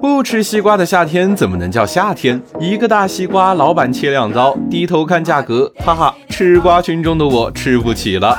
不吃西瓜的夏天怎么能叫夏天？一个大西瓜，老板切两刀，低头看价格，哈哈，吃瓜群众的我吃不起了。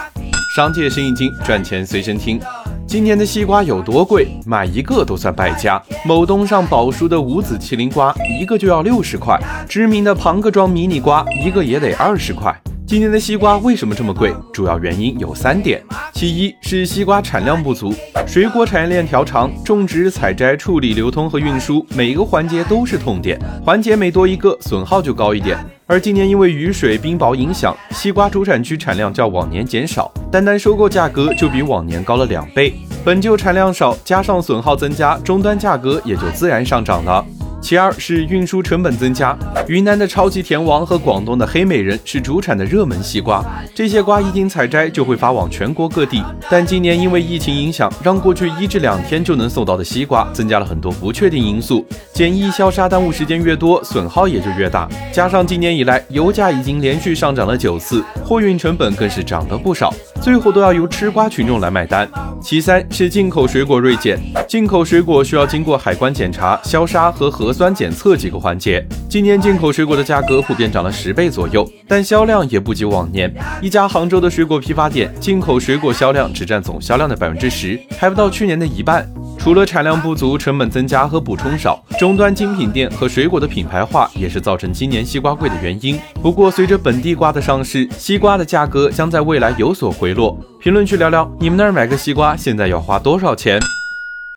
商界生意经，赚钱随身听。今年的西瓜有多贵？买一个都算败家。某东上宝叔的无籽麒麟瓜，一个就要六十块；知名的庞各庄迷你瓜，一个也得二十块。今年的西瓜为什么这么贵？主要原因有三点：其一是西瓜产量不足，水果产业链条长，种植、采摘、处理、流通和运输每个环节都是痛点，环节每多一个，损耗就高一点。而今年因为雨水、冰雹影响，西瓜主产区产量较往年减少，单单收购价格就比往年高了两倍。本就产量少，加上损耗增加，终端价格也就自然上涨了。其二是运输成本增加，云南的超级甜王和广东的黑美人是主产的热门西瓜，这些瓜一经采摘就会发往全国各地。但今年因为疫情影响，让过去一至两天就能送到的西瓜增加了很多不确定因素，检疫消杀耽误时间越多，损耗也就越大。加上今年以来油价已经连续上涨了九次，货运成本更是涨了不少，最后都要由吃瓜群众来买单。其三是进口水果锐减，进口水果需要经过海关检查、消杀和核核酸检测几个环节。今年进口水果的价格普遍涨了十倍左右，但销量也不及往年。一家杭州的水果批发店，进口水果销量只占总销量的百分之十，还不到去年的一半。除了产量不足、成本增加和补充少，终端精品店和水果的品牌化也是造成今年西瓜贵的原因。不过，随着本地瓜的上市，西瓜的价格将在未来有所回落。评论区聊聊，你们那儿买个西瓜现在要花多少钱？